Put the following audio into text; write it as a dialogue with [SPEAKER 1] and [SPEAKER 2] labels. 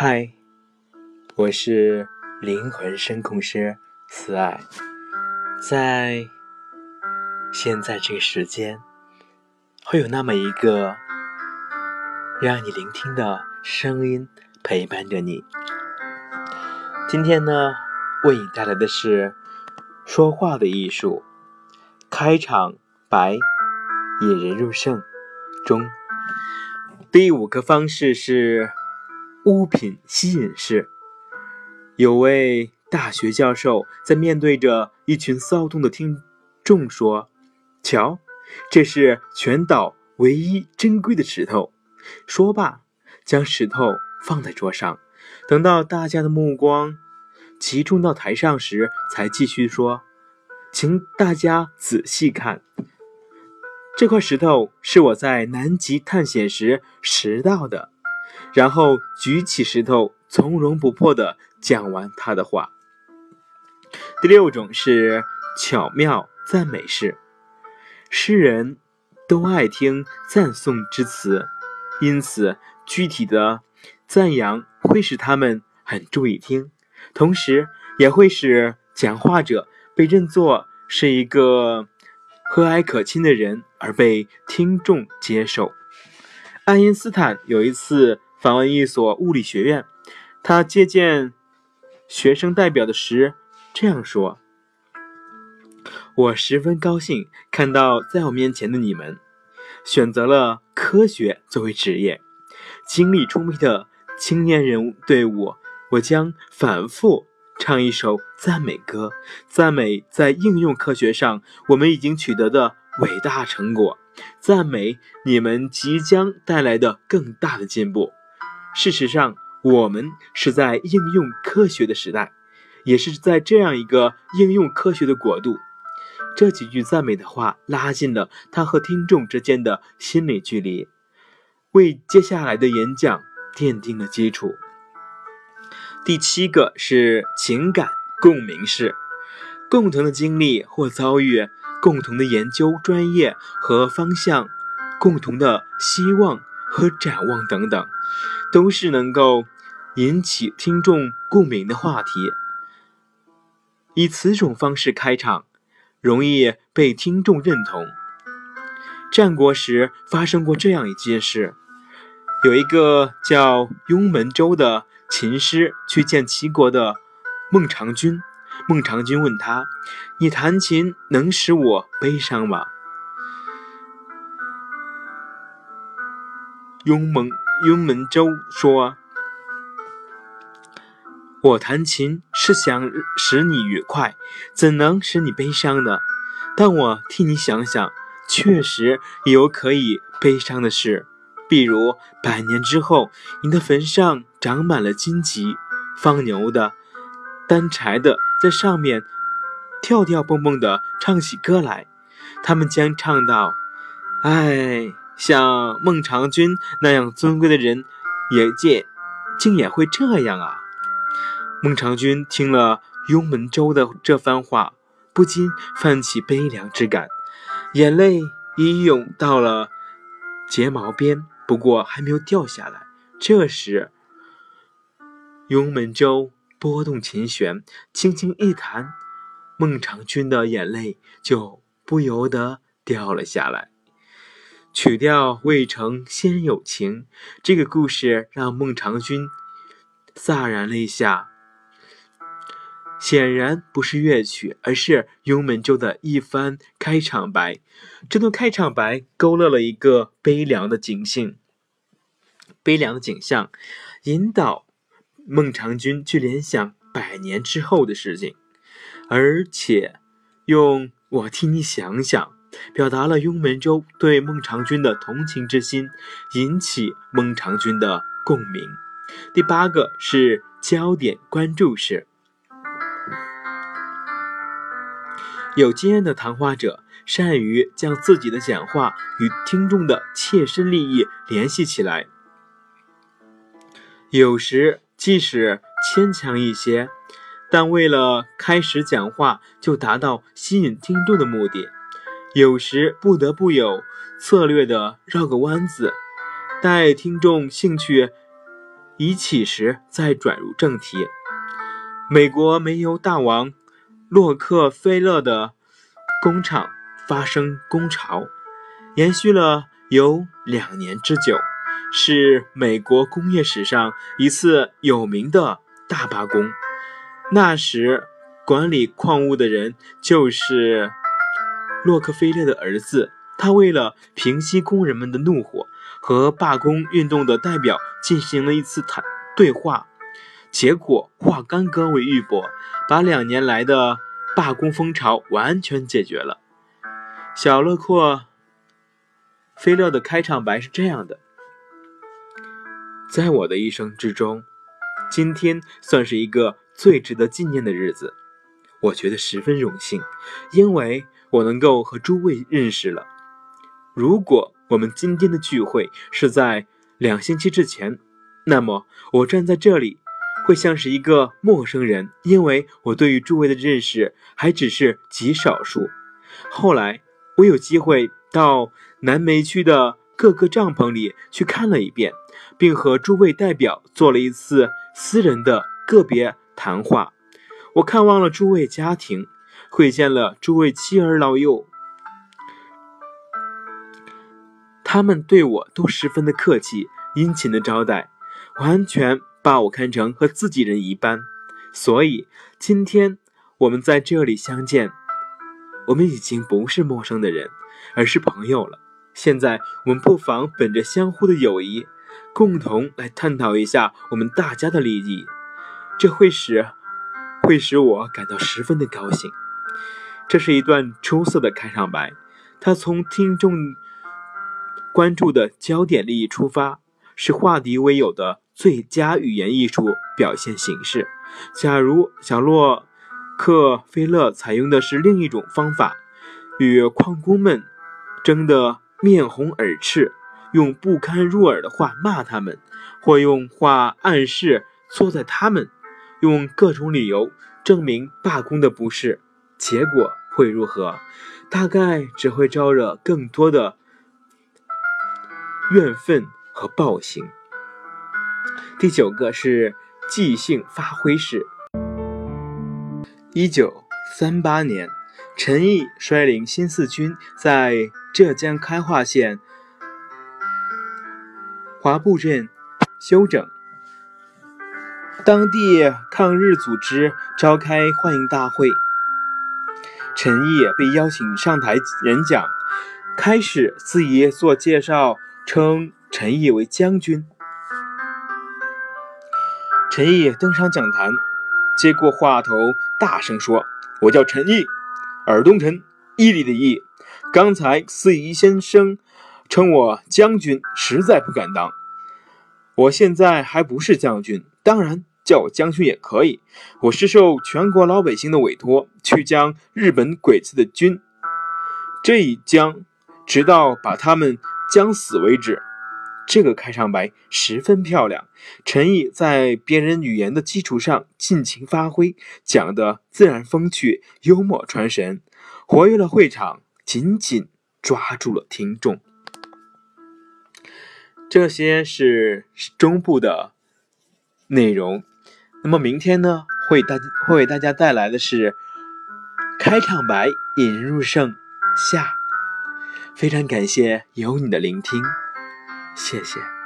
[SPEAKER 1] 嗨，我是灵魂声控师慈爱，在现在这个时间，会有那么一个让你聆听的声音陪伴着你。今天呢，为你带来的是说话的艺术。开场白，引人入胜中。第五个方式是物品吸引式。有位大学教授在面对着一群骚动的听众说：“瞧，这是全岛唯一珍贵的石头。”说罢，将石头放在桌上。等到大家的目光集中到台上时，才继续说。请大家仔细看，这块石头是我在南极探险时拾到的。然后举起石头，从容不迫地讲完他的话。第六种是巧妙赞美式，诗人都爱听赞颂之词，因此具体的赞扬会使他们很注意听，同时也会使讲话者。被认作是一个和蔼可亲的人而被听众接受。爱因斯坦有一次访问一所物理学院，他接见学生代表的时这样说：“我十分高兴看到在我面前的你们选择了科学作为职业，精力充沛的青年人队伍，我将反复。”唱一首赞美歌，赞美在应用科学上我们已经取得的伟大成果，赞美你们即将带来的更大的进步。事实上，我们是在应用科学的时代，也是在这样一个应用科学的国度。这几句赞美的话拉近了他和听众之间的心理距离，为接下来的演讲奠定了基础。第七个是情感共鸣式，共同的经历或遭遇，共同的研究专业和方向，共同的希望和展望等等，都是能够引起听众共鸣的话题。以此种方式开场，容易被听众认同。战国时发生过这样一件事，有一个叫雍门州的。琴师去见齐国的孟尝君，孟尝君问他：“你弹琴能使我悲伤吗？”雍门雍门周说：“我弹琴是想使你愉快，怎能使你悲伤呢？但我替你想想，确实有可以悲伤的事。”比如，百年之后，你的坟上长满了荆棘，放牛的、担柴的在上面跳跳蹦蹦的唱起歌来，他们将唱到：“哎，像孟尝君那样尊贵的人，也竟竟也会这样啊！”孟尝君听了雍门州的这番话，不禁泛起悲凉之感，眼泪已涌到了睫毛边。不过还没有掉下来。这时，雍门州拨动琴弦，轻轻一弹，孟尝君的眼泪就不由得掉了下来。曲调未成先有情，这个故事让孟尝君潸然泪下。显然不是乐曲，而是雍门州的一番开场白。这段开场白勾勒了一个悲凉的景象，悲凉的景象，引导孟尝君去联想百年之后的事情，而且用“我替你想想”表达了雍门州对孟尝君的同情之心，引起孟尝君的共鸣。第八个是焦点关注式。有经验的谈话者善于将自己的讲话与听众的切身利益联系起来，有时即使牵强一些，但为了开始讲话就达到吸引听众的目的，有时不得不有策略的绕个弯子，待听众兴趣已起时再转入正题。美国煤油大王洛克菲勒的工厂发生工潮，延续了有两年之久，是美国工业史上一次有名的大罢工。那时管理矿物的人就是洛克菲勒的儿子，他为了平息工人们的怒火，和罢工运动的代表进行了一次谈对话。结果化干戈为玉帛，把两年来的罢工风潮完全解决了。小洛克菲勒的开场白是这样的：在我的一生之中，今天算是一个最值得纪念的日子，我觉得十分荣幸，因为我能够和诸位认识了。如果我们今天的聚会是在两星期之前，那么我站在这里。会像是一个陌生人，因为我对于诸位的认识还只是极少数。后来我有机会到南梅区的各个帐篷里去看了一遍，并和诸位代表做了一次私人的个别谈话。我看望了诸位家庭，会见了诸位妻儿老幼，他们对我都十分的客气，殷勤的招待，完全。把我看成和自己人一般，所以今天我们在这里相见，我们已经不是陌生的人，而是朋友了。现在我们不妨本着相互的友谊，共同来探讨一下我们大家的利益，这会使会使我感到十分的高兴。这是一段出色的开场白，他从听众关注的焦点利益出发，是化敌为友的。最佳语言艺术表现形式。假如小洛克菲勒采用的是另一种方法，与矿工们争得面红耳赤，用不堪入耳的话骂他们，或用话暗示错在他们，用各种理由证明罢工的不是，结果会如何？大概只会招惹更多的怨愤和暴行。第九个是即兴发挥式。一九三八年，陈毅率领新四军在浙江开化县华埠镇休整，当地抗日组织召开欢迎大会，陈毅被邀请上台演讲，开始自己做介绍，称陈毅为将军。陈毅登上讲坛，接过话头，大声说：“我叫陈毅，尔东陈，毅力的毅。刚才司仪先生称我将军，实在不敢当。我现在还不是将军，当然叫我将军也可以。我是受全国老百姓的委托，去将日本鬼子的军，这一将，直到把他们将死为止。”这个开场白十分漂亮，陈毅在别人语言的基础上尽情发挥，讲的自然风趣、幽默传神，活跃了会场，紧紧抓住了听众。这些是中部的内容，那么明天呢，会大家会为大家带来的是开场白引人入胜下，非常感谢有你的聆听。谢谢。